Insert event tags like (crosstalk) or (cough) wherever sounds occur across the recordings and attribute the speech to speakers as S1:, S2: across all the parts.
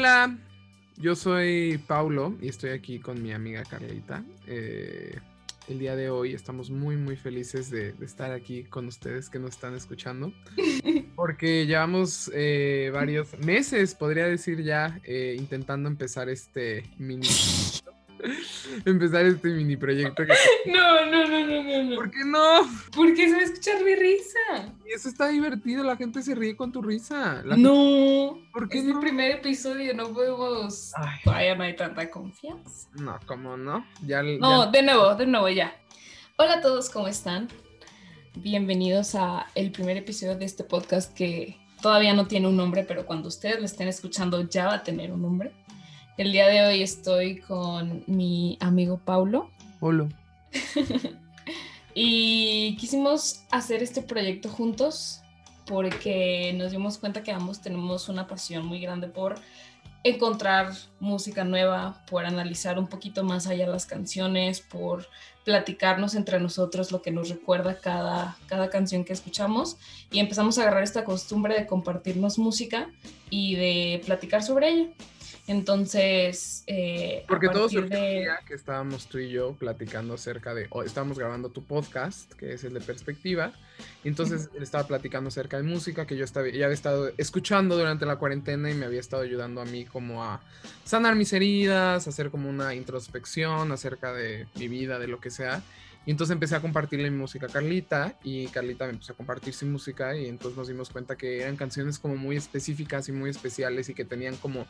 S1: Hola, yo soy Paulo y estoy aquí con mi amiga Carlita. Eh, el día de hoy estamos muy muy felices de, de, estar aquí con ustedes que nos están escuchando (laughs) porque llevamos eh, varios meses, podría decir ya, eh, intentando empezar este mini (laughs) empezar este mini proyecto. (laughs)
S2: No, no, no, no, no, no.
S1: ¿Por qué no?
S2: Porque se va a escuchar mi risa.
S1: Y eso está divertido, la gente se ríe con tu risa. La
S2: no.
S1: Gente... ¿Por qué
S2: es
S1: no?
S2: el primer episodio, no podemos.
S1: Ay.
S2: Todavía no hay tanta confianza.
S1: No, ¿cómo no? Ya,
S2: No,
S1: ya-
S2: de nuevo, de nuevo ya. Hola a todos, ¿cómo están? Bienvenidos a el primer episodio de este podcast que todavía no tiene un nombre, pero cuando ustedes lo estén escuchando ya va a tener un nombre. El día de hoy estoy con mi amigo Paulo
S1: Hola. (laughs)
S2: y quisimos hacer este proyecto juntos porque nos dimos cuenta que ambos tenemos una pasión muy grande por encontrar música nueva, por analizar un poquito más allá las canciones, por platicarnos entre nosotros lo que nos recuerda cada, cada canción que escuchamos y empezamos a agarrar esta costumbre de compartirnos música y de platicar sobre ella. Entonces, eh,
S1: Porque todo surgió
S2: de...
S1: que estábamos tú y yo platicando acerca de, o estábamos grabando tu podcast, que es el de perspectiva, y entonces él estaba platicando acerca de música que yo estaba, ya había estado escuchando durante la cuarentena y me había estado ayudando a mí como a sanar mis heridas, hacer como una introspección acerca de mi vida, de lo que sea. Y entonces empecé a compartirle mi música a Carlita y Carlita me empezó a compartir su música y entonces nos dimos cuenta que eran canciones como muy específicas y muy especiales y que tenían como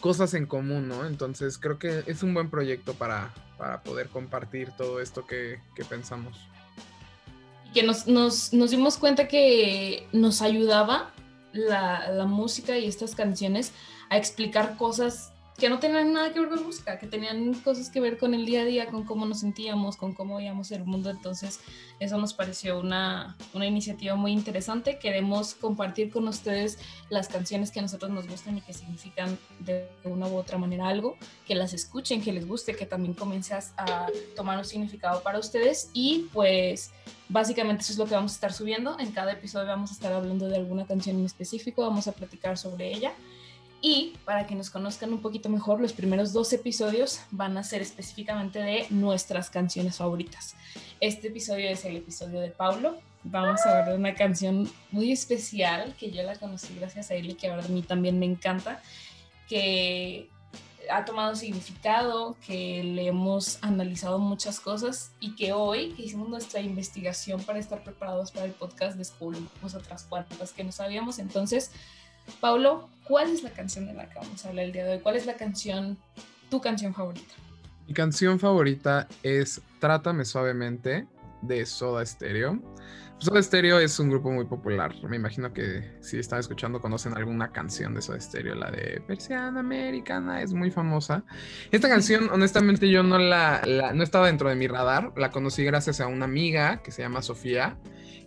S1: cosas en común, ¿no? Entonces creo que es un buen proyecto para, para poder compartir todo esto que, que pensamos.
S2: que nos, nos, nos, dimos cuenta que nos ayudaba la, la, música y estas canciones a explicar cosas que no tenían nada que ver con música, que tenían cosas que ver con el día a día, con cómo nos sentíamos, con cómo veíamos el mundo. Entonces, eso nos pareció una, una iniciativa muy interesante. Queremos compartir con ustedes las canciones que a nosotros nos gustan y que significan de una u otra manera algo, que las escuchen, que les guste, que también comience a tomar un significado para ustedes. Y pues, básicamente eso es lo que vamos a estar subiendo. En cada episodio vamos a estar hablando de alguna canción en específico, vamos a platicar sobre ella. Y para que nos conozcan un poquito mejor, los primeros dos episodios van a ser específicamente de nuestras canciones favoritas. Este episodio es el episodio de Paulo. Vamos a ver una canción muy especial que yo la conocí gracias a él y que ahora a mí también me encanta, que ha tomado significado, que le hemos analizado muchas cosas y que hoy que hicimos nuestra investigación para estar preparados para el podcast descubrimos otras cuantas que no sabíamos. Entonces, Paulo, ¿cuál es la canción de la que vamos a hablar el día de hoy? ¿Cuál es la canción, tu canción favorita?
S1: Mi canción favorita es Trátame Suavemente de Soda Stereo. Soda Stereo es un grupo muy popular. Me imagino que si están escuchando conocen alguna canción de Soda Stereo, la de Persiana Americana, es muy famosa. Esta canción, honestamente, yo no la, la, no estaba dentro de mi radar. La conocí gracias a una amiga que se llama Sofía.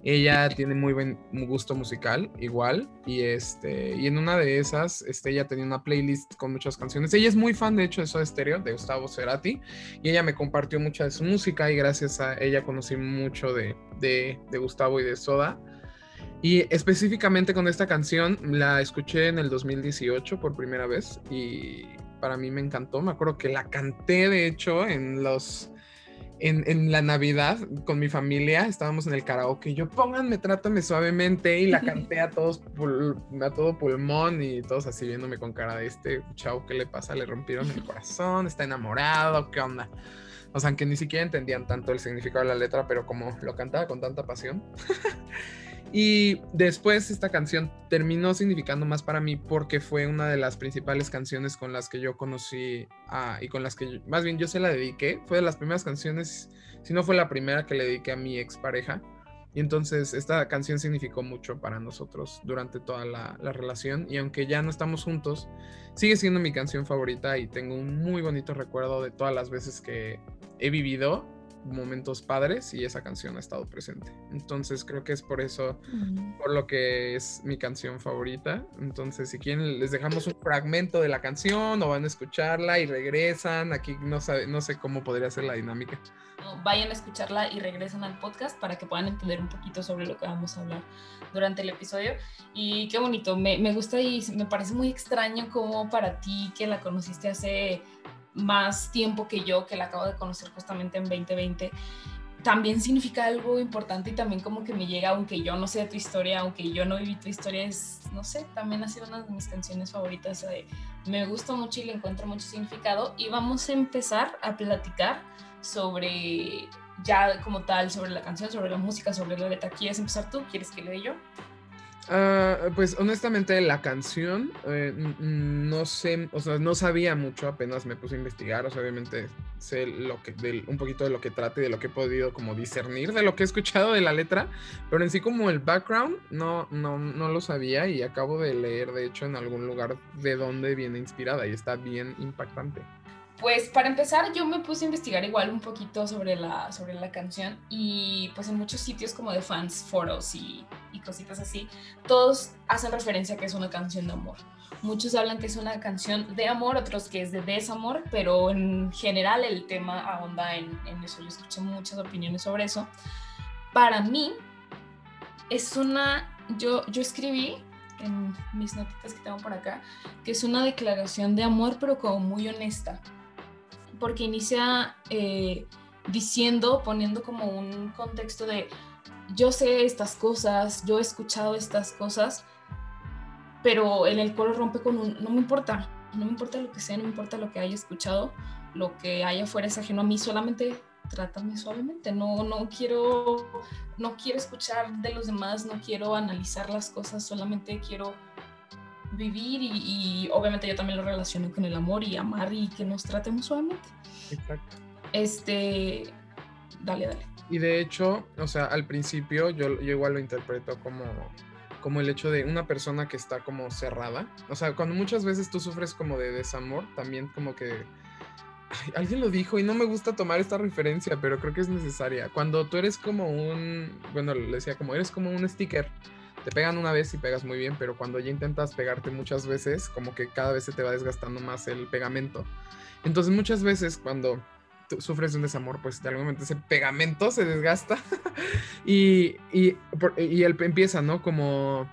S1: Ella tiene muy buen gusto musical, igual, y este, y en una de esas, este, ella tenía una playlist con muchas canciones. Ella es muy fan, de hecho, de Soda Stereo, de Gustavo Cerati, y ella me compartió mucha de su música, y gracias a ella conocí mucho de, de, de y de Soda. Y específicamente con esta canción la escuché en el 2018 por primera vez y para mí me encantó. Me acuerdo que la canté, de hecho, en los en, en, la Navidad con mi familia, estábamos en el karaoke yo pónganme, trátame suavemente y la canté a todos, a todo pulmón y todos así viéndome con cara de este chavo, ¿qué le pasa? Le rompieron el corazón, está enamorado, ¿qué onda? O sea, que ni siquiera entendían tanto el significado de la letra, pero como lo cantaba con tanta pasión. (laughs) Y después esta canción terminó significando más para mí porque fue una de las principales canciones con las que yo conocí a, y con las que yo, más bien yo se la dediqué. Fue de las primeras canciones, si no fue la primera que le dediqué a mi expareja. Y entonces esta canción significó mucho para nosotros durante toda la, la, relación. Y aunque ya no estamos juntos, sigue siendo mi canción favorita y tengo un muy bonito recuerdo de todas las veces que he vivido momentos padres y esa canción ha estado presente. Entonces creo que es por eso, por lo que es mi canción favorita. Entonces si quieren les dejamos un fragmento de la canción o van a escucharla y regresan. Aquí no, sabe, no sé cómo podría ser la dinámica.
S2: vayan a escucharla y regresan al podcast para que puedan entender un poquito sobre lo que vamos a hablar durante el episodio. Y qué bonito, me, me gusta y me parece muy extraño como para ti que la conociste hace más tiempo que yo, que la acabo de conocer justamente en 2020, también significa algo importante y también como que me llega, aunque yo no sé de tu historia, aunque yo no viví tu historia, es, no sé, también ha sido una de mis canciones favoritas. me gusta mucho y le encuentro mucho significado. Y vamos a empezar a platicar sobre, ya como tal, sobre la canción, sobre la música, sobre la letra. ¿Quieres empezar tú? ¿Quieres que le yo?
S1: Ah, pues honestamente la canción eh, no sé, o sea, no sabía mucho, apenas me puse a investigar, o sea, obviamente sé lo que, un poquito de lo que trata y de lo que he podido como discernir de lo que he escuchado de la letra, pero en sí como el background no, no, no lo sabía y acabo de leer de hecho en algún lugar de dónde viene inspirada y está bien impactante.
S2: Pues para empezar, yo me puse a investigar igual un poquito sobre la, sobre la canción y pues en muchos sitios como de fans, foros y, y cositas así, todos hacen referencia a que es una canción de amor. Muchos hablan que es una canción de amor, otros que es de desamor, pero en general el tema ahonda en, en eso. Yo escuché muchas opiniones sobre eso. Para mí, es una, yo, yo escribí en mis notitas que tengo por acá, que es una declaración de amor, pero como muy honesta porque inicia eh, diciendo, poniendo como un contexto de yo sé estas cosas, yo he escuchado estas cosas, pero en el coro rompe con un no me importa, no me importa lo que sea, no me importa lo que haya escuchado, lo que haya fuera es ajeno a mí, solamente trátame suavemente, no, no quiero, no quiero escuchar de los demás, no quiero analizar las cosas, solamente quiero vivir y, obviamente yo también lo relaciono con el amor y amar y que nos tratemos suavemente. Exacto. Este, dale, dale.
S1: Y de hecho, o sea, al principio yo, yo igual lo interpreto como, como el hecho de una persona que está como cerrada. O sea, cuando muchas veces tú sufres como de desamor, también como que... alguien lo dijo y no me gusta tomar esta referencia, pero creo que es necesaria. Cuando tú eres como un, bueno, le decía como eres como un sticker te pegan una vez y pegas muy bien, pero cuando ya intentas pegarte muchas veces, como que cada vez se te va desgastando más el pegamento. Entonces muchas veces cuando tú sufres un desamor, pues de algún momento ese pegamento se desgasta (laughs) y, y, y él empieza, ¿no? Como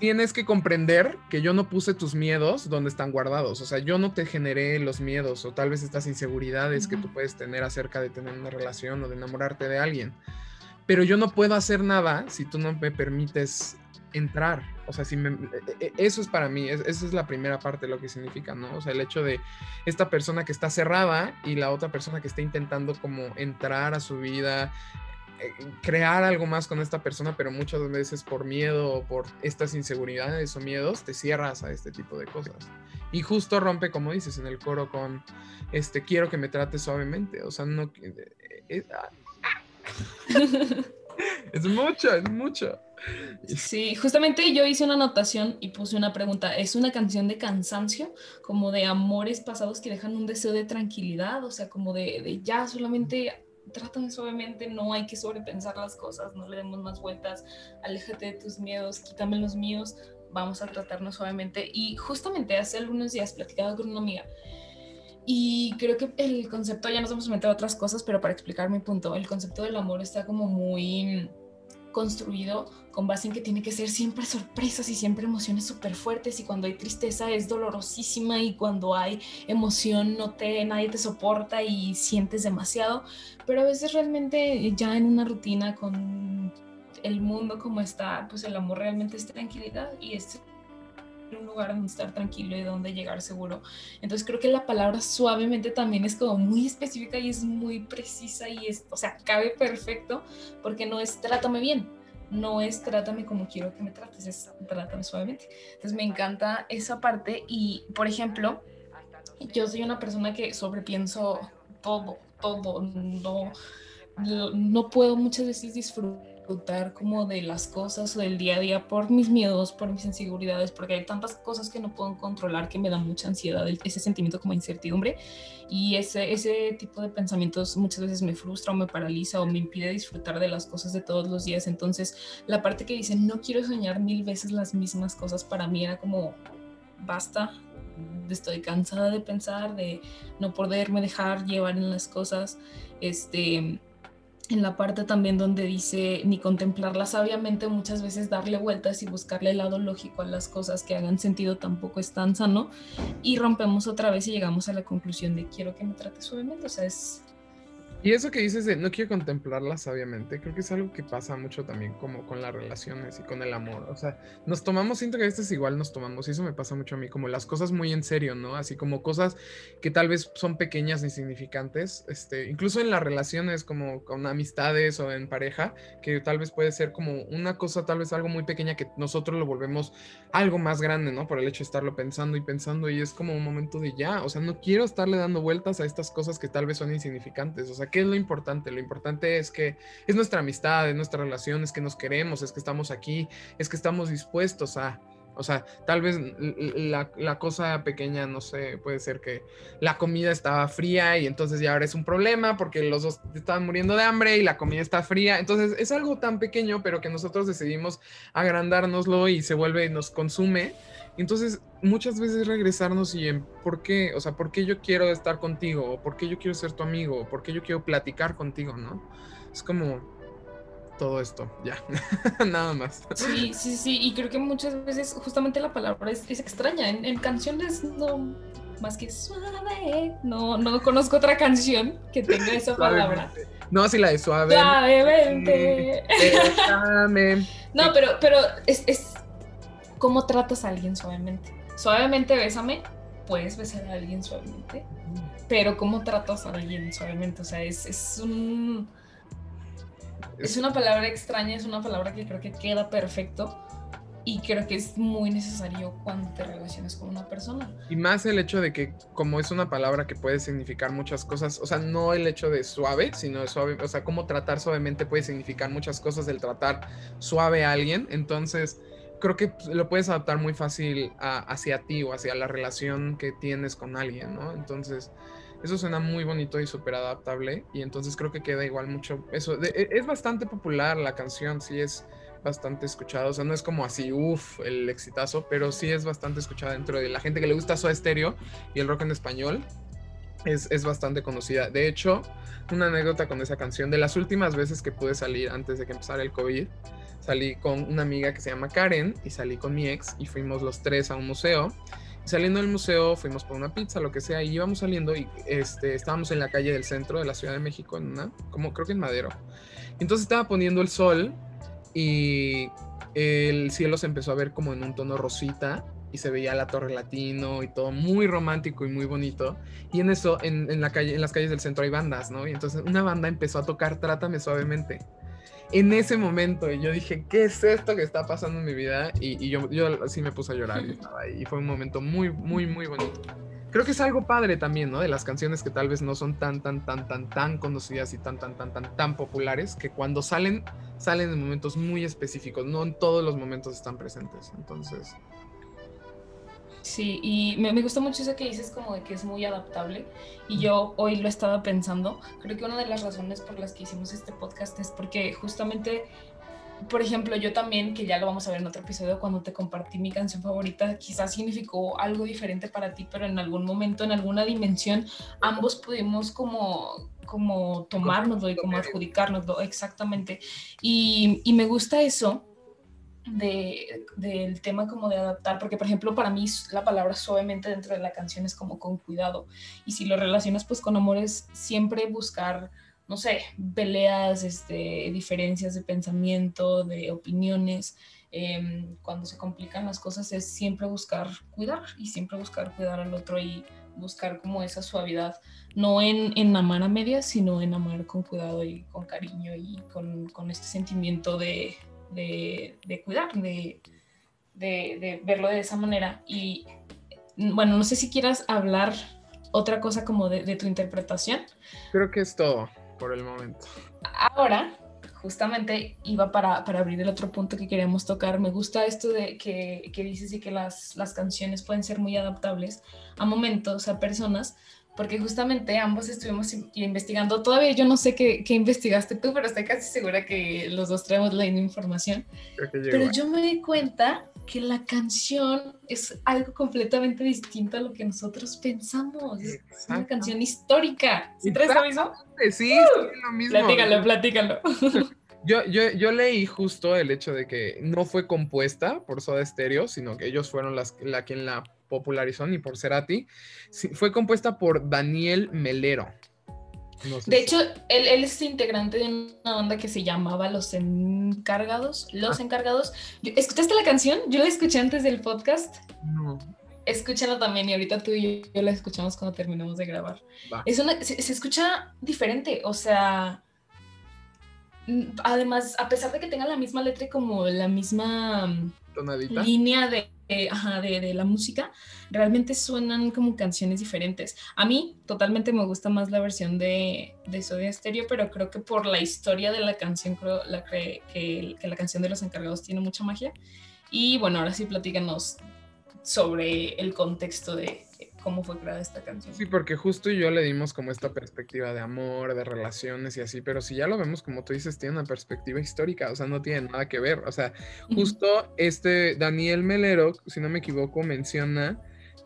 S1: tienes que comprender que yo no puse tus miedos donde están guardados. O sea, yo no te generé los miedos o tal vez estas inseguridades que tú puedes tener acerca de tener una relación o de enamorarte de alguien pero yo no puedo hacer nada si tú no me permites entrar. O sea, si e, e, eso es para mí, esa es la primera parte de lo que significa, ¿no? O sea, el hecho de esta persona que está cerrada y la otra persona que está intentando como entrar a su vida, eh, crear algo más con esta persona, pero muchas veces por miedo o por estas inseguridades o miedos, te cierras a este tipo de cosas. Y justo rompe, como dices, en el coro con, este, quiero que me trates suavemente. O sea, no... (laughs) Es mucho, es mucho.
S2: Sí, justamente yo hice una anotación y puse una pregunta. ¿Es una canción de cansancio, como de amores pasados que dejan un deseo de tranquilidad? O sea, como de, de ya solamente trátame suavemente, no hay que sobrepensar las cosas, no le demos más vueltas, aléjate de tus miedos, quítame los míos, vamos a tratarnos suavemente. Y justamente hace algunos días platicaba con una amiga y creo que el concepto, ya nos vamos a meter a otras cosas, pero para explicar mi punto, el concepto del amor está como muy construido con base en que tiene que ser siempre sorpresas y siempre emociones súper fuertes y cuando hay tristeza es dolorosísima y cuando hay emoción no te nadie te soporta y sientes demasiado, pero a veces realmente ya en una rutina con el mundo como está, pues el amor realmente es tranquilidad y es un lugar donde estar tranquilo y donde llegar seguro. Entonces creo que la palabra suavemente también es como muy específica y es muy precisa y es, o sea, cabe perfecto porque no es trátame bien, no es trátame como quiero que me trates, es trátame suavemente. Entonces me encanta esa parte y, por ejemplo, yo soy una persona que sobrepienso todo, todo, no, no puedo muchas veces disfrutar disfrutar como de las cosas o del día a día por mis miedos, por mis inseguridades, porque hay tantas cosas que no puedo controlar que me da mucha ansiedad, ese sentimiento como incertidumbre y ese, ese tipo de pensamientos muchas veces me frustra o me paraliza o me impide disfrutar de las cosas de todos los días. Entonces, la parte que dice, no quiero soñar mil veces las mismas cosas, para mí era como, basta, estoy cansada de pensar, de no poderme dejar llevar en las cosas. Este, en la parte también donde dice ni contemplarla sabiamente, muchas veces darle vueltas y buscarle el lado lógico a las cosas que hagan sentido tampoco es tan sano. Y rompemos otra vez y llegamos a la conclusión de quiero que me trate suavemente. O sea, es
S1: y eso que dices de no quiero contemplarlas, obviamente, creo que es algo que pasa mucho también como con las relaciones y con el amor. O sea, nos tomamos, siento que a veces igual nos tomamos, y eso me pasa mucho a mí, como las cosas muy en serio, ¿no? Así como cosas que tal vez son pequeñas, insignificantes, este, incluso en las relaciones como con amistades o en pareja, que tal vez puede ser como una cosa, tal vez algo muy pequeña que nosotros lo volvemos algo más grande, ¿no? Por el hecho de estarlo pensando y pensando y es como un momento de ya, o sea, no quiero estarle dando vueltas a estas cosas que tal vez son insignificantes, o sea, ¿qué es lo importante? Lo importante es que es nuestra amistad, es nuestra relación, es que nos queremos, es que estamos aquí, es que estamos dispuestos a... O sea, tal vez la, cosa pequeña, no sé, puede ser que la comida estaba fría y entonces ya ahora es un problema porque los dos estaban muriendo de hambre y la comida está fría. Entonces es algo tan pequeño, pero que nosotros decidimos agrandárnoslo y se vuelve, nos consume entonces, muchas veces regresarnos y en por qué, o sea, por qué yo quiero estar contigo, o por qué yo quiero ser tu amigo, o por qué yo quiero platicar contigo, ¿no? Es como todo esto, ya, (laughs) nada más.
S2: Sí, sí, sí, y creo que muchas veces justamente la palabra es, extraña. En, canciones no, más que suave, no, no conozco otra canción que tenga esa palabra.
S1: No, sí, la de suave.
S2: Suavemente. no, pero, pero es, es ¿Cómo tratas a alguien suavemente? Suavemente bésame, puedes besar a alguien suavemente, pero ¿cómo tratas a alguien suavemente? O sea, es, es un... Es una palabra extraña, es una palabra que creo que queda perfecto y creo que es muy necesario cuando te relacionas con una persona.
S1: Y más el hecho de que como es una palabra que puede significar muchas cosas, o sea, no el hecho de suave, sino de suave, o sea, cómo tratar suavemente puede significar muchas cosas del tratar suave a alguien, entonces creo que lo puedes adaptar muy fácil hacia ti o hacia la relación que tienes con alguien, ¿no? Entonces, eso suena muy bonito y súper adaptable y entonces creo que queda igual mucho eso. E, es bastante popular la canción, sí es bastante escuchada, o sea, no es como así, uff, el exitazo, pero sí es bastante escuchada dentro de la gente que le gusta su estéreo y el rock en español. Es, es, bastante conocida. De hecho, una anécdota con esa canción, de las últimas veces que pude salir antes de que empezara el COVID, salí con una amiga que se llama Karen y salí con mi ex y fuimos los tres a un museo. Saliendo del museo fuimos por una pizza, lo que sea, y íbamos saliendo y este, estábamos en la calle del centro de la Ciudad de México, en una, como creo que en Madero. Entonces estaba poniendo el sol y el cielo se empezó a ver como en un tono rosita y se veía la torre latino y todo muy romántico y muy bonito. Y en eso, en, en, la calle, en las calles del centro hay bandas, ¿no? Y entonces una banda empezó a tocar Trátame suavemente en ese momento. Y yo dije, ¿qué es esto que está pasando en mi vida? Y, yo, yo sí me puse a llorar y estaba ahí. Y fue un momento muy, muy, muy bonito. Creo que es algo padre también, ¿no? De las canciones que tal vez no son tan, tan, tan, tan, tan conocidas y tan, tan, tan, tan, tan populares, que cuando salen, salen en momentos muy específicos, no en todos los momentos están presentes. Entonces,
S2: Sí, y me, me, gusta mucho eso que dices como de que es muy adaptable y yo hoy lo estaba pensando, creo que una de las razones por las que hicimos este podcast es porque justamente, por ejemplo, yo también, que ya lo vamos a ver en otro episodio, cuando te compartí mi canción favorita, quizás significó algo diferente para ti, pero en algún momento, en alguna dimensión, ambos pudimos como como tomárnoslo y como adjudicárnoslo, exactamente. Y, y me gusta eso de, del tema como de adaptar, porque por ejemplo para mí la palabra suavemente dentro de la canción es como con cuidado, y si lo relacionas pues con amores, siempre buscar, no sé, peleas, este, diferencias de pensamiento, de opiniones, em, cuando se complican las cosas es siempre buscar cuidar y siempre buscar cuidar al otro y buscar como esa suavidad, no en, en amar a medias, sino en amar con cuidado y con cariño y con, con este sentimiento de, de, cuidar, de, de, verlo de esa manera. Y bueno, no sé si quieras hablar otra cosa como de, tu interpretación.
S1: Creo que es todo por el momento.
S2: Ahora, justamente iba para, abrir el otro punto que queríamos tocar. Me gusta esto de que, que dices y que las, las canciones pueden ser muy adaptables a momentos, a personas, porque justamente ambos estuvimos investigando. Todavía yo no sé qué, qué, investigaste tú, pero estoy casi segura que los dos traemos la información. Pero yo me di cuenta que la canción es algo completamente distinto a lo que nosotros pensamos. Es una canción histórica. ¿Sí traes
S1: lo Sí, sí, lo mismo.
S2: Platícalo, platícalo. (laughs)
S1: Yo, yo, yo, leí justo el hecho de que no fue compuesta por Soda Stereo, sino que ellos fueron las, la quien la popularizó, ni por Cerati. fue compuesta por Daniel Melero.
S2: de hecho, él, él, es integrante de una banda que se llamaba Los Encargados. Los ah. Encargados. ¿Escuchaste la canción? Yo la escuché antes del podcast. No. Escúchala también y ahorita tú y yo, la escuchamos cuando terminemos de grabar. Es una, se, escucha diferente, o sea, además, a pesar de que tenga la misma letra y como la misma mm, línea de, de, la música, realmente suenan como canciones diferentes. A mí totalmente me gusta más la versión de, de Sodia Stereo, pero creo que por la historia de la canción, creo la, que, que la canción de los encargados tiene mucha magia. Y bueno, ahora sí platícanos sobre el contexto de cómo fue creada esta canción.
S1: Sí, porque justo yo le dimos como esta perspectiva de amor, de relaciones y así, pero si ya lo vemos como tú dices, tiene una perspectiva histórica, o sea, no tiene nada que ver, o sea, justo este Daniel Melero, si no me equivoco, menciona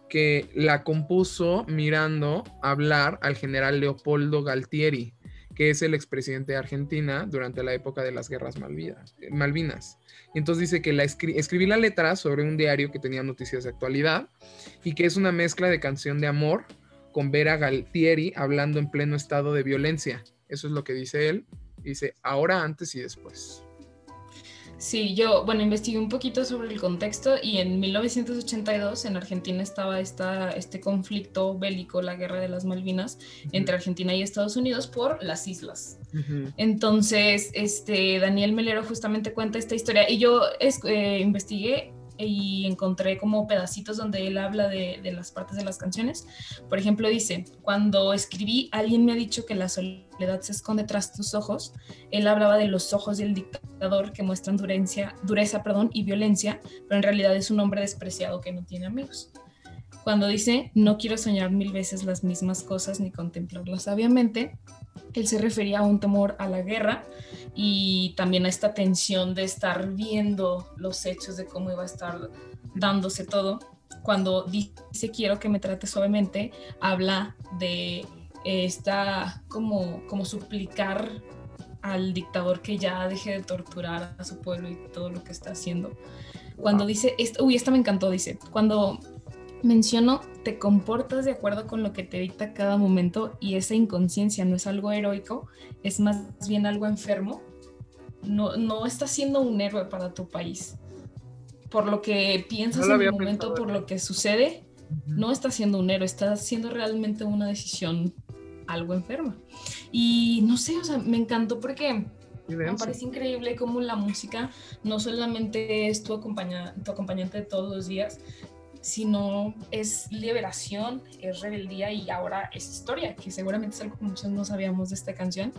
S1: que la compuso mirando hablar al general Leopoldo Galtieri, que es el expresidente de Argentina durante la época de las guerras Malvinas. Y entonces dice que la escribí la letra sobre un diario que tenía noticias de actualidad y que es una mezcla de canción de amor con Vera Galtieri hablando en pleno estado de violencia. Eso es lo que dice él. Dice ahora, antes y después.
S2: Sí, yo, bueno, investigué un poquito sobre el contexto y en 1982 en Argentina estaba esta, este conflicto bélico, la guerra de las Malvinas, entre Argentina y Estados Unidos por las islas. Entonces, este, Daniel Melero justamente cuenta esta historia y yo eh, investigué y encontré como pedacitos donde él habla de, las partes de las canciones. Por ejemplo, dice, cuando escribí, alguien me ha dicho que la soledad se esconde tras tus ojos. Él hablaba de los ojos del dictador que muestran dureza, dureza perdón, y violencia, pero en realidad es un hombre despreciado que no tiene amigos. Cuando dice, no quiero soñar mil veces las mismas cosas ni contemplarlas sabiamente, él se refería a un temor a la guerra y también a esta tensión de estar viendo los hechos de cómo iba a estar dándose todo. Cuando dice quiero que me trate suavemente, habla de esta como, como suplicar al dictador que ya deje de torturar a su pueblo y todo lo que está haciendo. Cuando dice, uy, esta me encantó, dice, cuando menciono, te comportas de acuerdo con lo que te dicta cada momento y esa inconsciencia no es algo heroico, es más bien algo enfermo. No, no estás siendo un héroe para tu país. Por lo que piensas en el momento, por lo que sucede, no estás siendo un héroe, estás haciendo realmente una decisión algo enferma. Y no sé, o sea, me encantó porque me parece increíble cómo la música no solamente es tu, tu acompañante de todos los días, sino es liberación, es rebeldía y ahora es historia, que seguramente es algo que muchos no sabíamos de esta canción.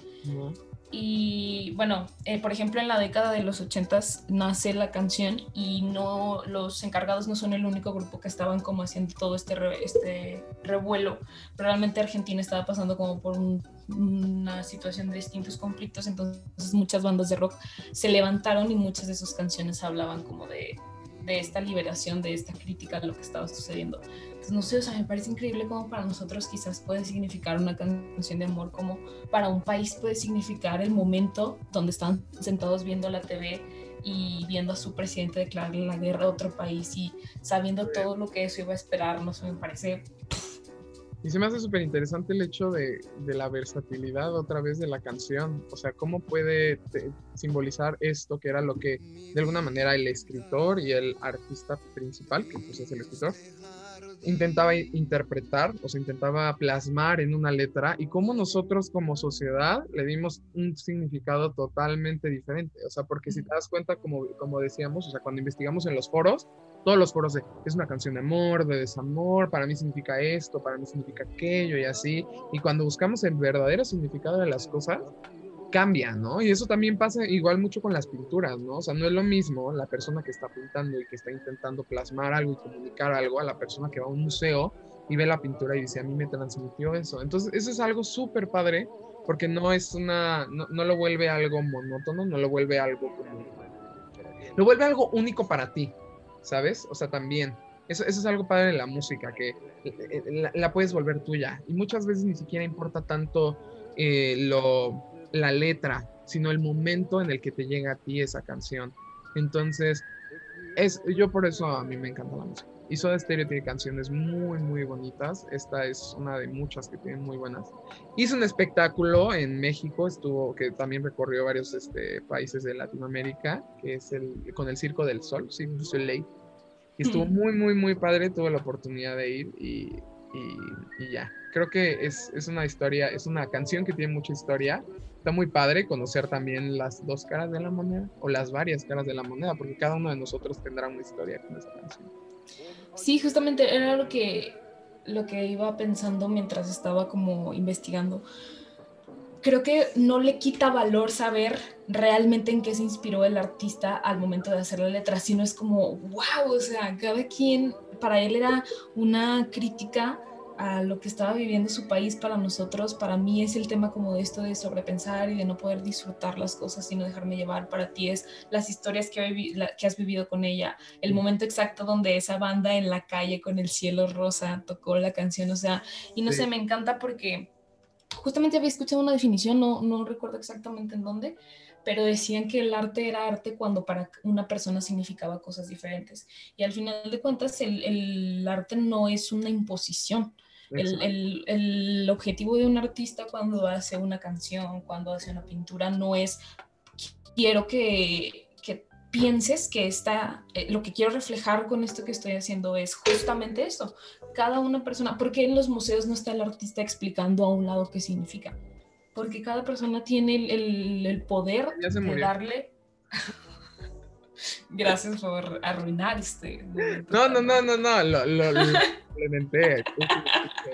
S2: Y bueno, eh, por ejemplo, en la década de los 80 nace la canción y no los encargados no son el único grupo que estaban como haciendo todo este, este revuelo. Realmente Argentina estaba pasando como por una situación de distintos conflictos, entonces muchas bandas de rock se levantaron y muchas de sus canciones hablaban como de de esta liberación, de esta crítica a lo que estaba sucediendo. Entonces, no sé, o sea, me parece increíble como para nosotros quizás puede significar una canción de amor, como para un país puede significar el momento donde están sentados viendo la TV y viendo a su presidente declararle la guerra a otro país y sabiendo todo lo que eso iba a esperar, no sé, me parece
S1: y se me hace súper interesante el hecho de, de, la versatilidad otra vez de la canción. O sea, cómo puede simbolizar esto, que era lo que de alguna manera el escritor y el artista principal, que pues es el escritor, intentaba interpretar, o sea, intentaba plasmar en una letra y cómo nosotros como sociedad le dimos un significado totalmente diferente. O sea, porque si te das cuenta, como, como decíamos, o sea, cuando investigamos en los foros, todos los foros de es una canción de amor, de desamor, para mí significa esto, para mí significa aquello y así. Y cuando buscamos el verdadero significado de las cosas, cambia, ¿no? Y eso también pasa igual mucho con las pinturas, ¿no? O sea, no es lo mismo la persona que está pintando y que está intentando plasmar algo y comunicar algo a la persona que va a un museo y ve la pintura y dice, a mí me transmitió eso. Entonces, eso es algo súper padre porque no es una, no, lo vuelve algo monótono, no lo vuelve algo como, lo vuelve algo único para ti, ¿sabes? O sea, también. Eso, es algo padre de la música, que eh, la, la, puedes volver tuya. Y muchas veces ni siquiera importa tanto eh, lo, la letra, sino el momento en el que te llega a ti esa canción. Entonces, es, yo por eso a mí me encanta la música. Y Soda Stereo tiene canciones muy, muy bonitas. Esta es una de muchas que tienen muy buenas. Hizo un espectáculo en México, estuvo, que también recorrió varios este, países de Latinoamérica, que es el, con el Circo del Sol, Cirque du Soleil. Y estuvo muy, muy, muy padre. Tuve la oportunidad de ir y, y, y ya. Creo que es, es una historia, es una canción que tiene mucha historia está muy padre conocer también las dos caras de la moneda o las varias caras de la moneda, porque cada uno de nosotros tendrá una historia con esa canción.
S2: Sí, justamente era lo que, lo que iba pensando mientras estaba como investigando. Creo que no le quita valor saber realmente en qué se inspiró el artista al momento de hacer la letra, sino es como, wow, o sea, cada quien, para él era una crítica a lo que estaba viviendo su país para nosotros, para mí es el tema como de esto de sobrepensar y de no poder disfrutar las cosas sino dejarme llevar. Para ti es las historias que, que has vivido con ella, el momento exacto donde esa banda en la calle con el cielo rosa tocó la canción, o sea, y no sé, me encanta porque justamente había escuchado una definición, no, no recuerdo exactamente en dónde, pero decían que el arte era arte cuando para una persona significaba cosas diferentes. Y al final de cuentas, el, el arte no es una imposición, el, el, el, objetivo de un artista cuando hace una canción, cuando hace una pintura, no es quiero que, que pienses que está, eh, lo que quiero reflejar con esto que estoy haciendo es justamente eso. Cada una persona, porque en los museos no está el artista explicando a un lado qué significa? Porque cada persona tiene el, el poder de darle... Gracias por arruinar este.
S1: No, no, no, no, no, lo, lo, lo (laughs) implementé.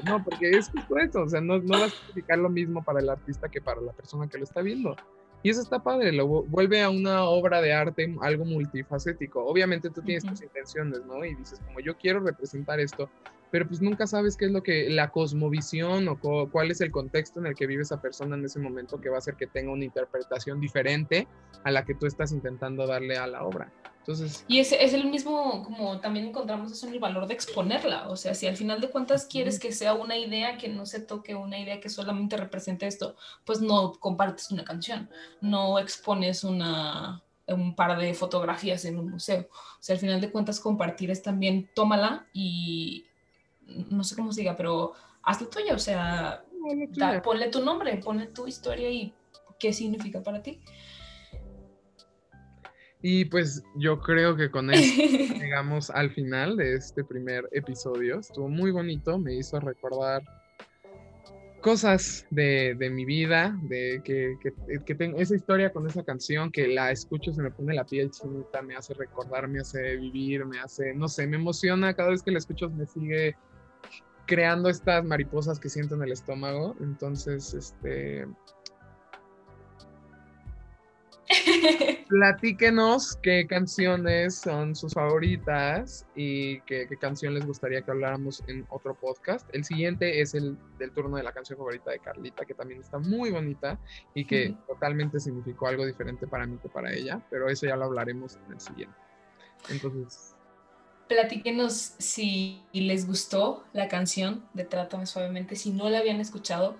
S1: No, porque es justo eso, o sea, no, no vas a explicar lo mismo para el artista que para la persona que lo está viendo. Y eso está padre, lo vuelve a una obra de arte algo multifacético. Obviamente tú tienes tus intenciones, ¿no? Y dices, como yo quiero representar esto, pero pues nunca sabes qué es lo que la cosmovisión o cuál es el contexto en el que vive esa persona en ese momento que va a hacer que tenga una interpretación diferente a la que tú estás intentando darle a la obra. Entonces,
S2: y es, es el mismo, como también encontramos eso en el valor de exponerla, o sea, si al final de cuentas quieres que sea una idea que no se toque, una idea que solamente represente esto, pues no compartes una canción, no expones una, un par de fotografías en un museo. O sea, al final de cuentas compartir es también tómala y, no sé cómo se diga, pero hazlo tuya, o sea, da, ponle tu nombre, ponle tu historia y qué significa para ti.
S1: Y pues yo creo que con esto (laughs) llegamos al final de este primer episodio. Estuvo muy bonito, me hizo recordar cosas de, de mi vida, de que, que, que, tengo esa historia con esa canción, que la escucho, se me pone la piel chinita, me hace recordar, me hace vivir, me hace, no sé, me emociona, cada vez que la escucho me sigue creando estas mariposas que siento en el estómago. Entonces, este. (laughs) Platíquenos qué canciones son sus favoritas y qué, qué, canción les gustaría que habláramos en otro podcast. El siguiente es el del turno de la canción favorita de Carlita, que también está muy bonita y que totalmente significó algo diferente para mí que para ella, pero eso ya lo hablaremos en el siguiente. Entonces,
S2: platíquenos si les gustó la canción de Trátame Suavemente. Si no la habían escuchado,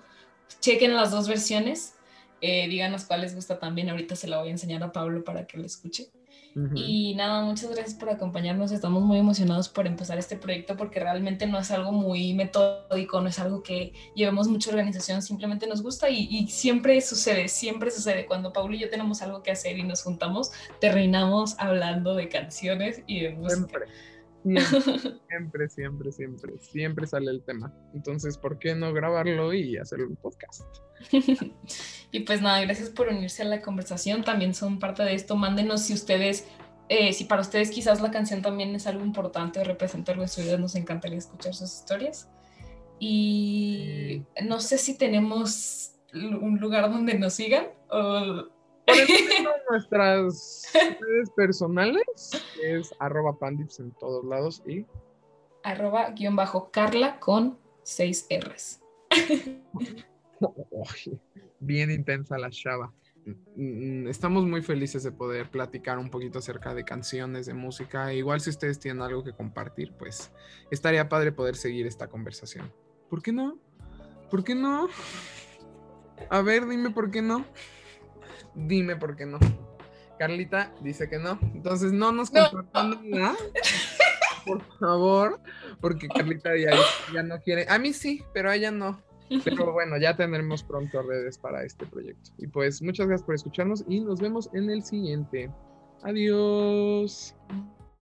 S2: chequen las dos versiones. Eh, díganos cuál les gusta también. Ahorita se la voy a enseñar a Pablo para que lo escuche. Uh -huh. Y nada, muchas gracias por acompañarnos. Estamos muy emocionados por empezar este proyecto porque realmente no es algo muy metódico, no es algo que llevemos mucha organización, simplemente nos gusta y, y siempre sucede, siempre sucede. Cuando Pablo y yo tenemos algo que hacer y nos juntamos, terminamos hablando de canciones y de música.
S1: Siempre. (laughs) Siempre, siempre, siempre, siempre sale el tema. Entonces, ¿por qué no grabarlo y hacer un podcast? (laughs)
S2: y pues nada, gracias por unirse a la conversación. También son parte de esto. Mándenos si ustedes, eh, si para ustedes quizás la canción también es algo importante o representa algo en su vida, nos encantaría escuchar sus historias. Y no sé si tenemos un lugar donde nos sigan? O...
S1: nuestras redes personales es arroba pandips en todos lados y
S2: arroba guion bajo Carla con seis R's. (laughs)
S1: bien intensa la chava. Mm, estamos muy felices de poder platicar un poquito acerca de canciones, de música. Igual si ustedes tienen algo que compartir, pues estaría padre poder seguir esta conversación. ¿Por qué no? ¿Por qué no? A ver, dime por qué no. Dime por qué no. Carlita dice que no. Entonces no nos compartan nada. Por favor, porque Carlita ya, ya no quiere. A mí sí, pero a ella no. Pero bueno, ya tendremos pronto redes para este proyecto. Y pues muchas gracias por escucharnos y nos vemos en el siguiente. Adiós.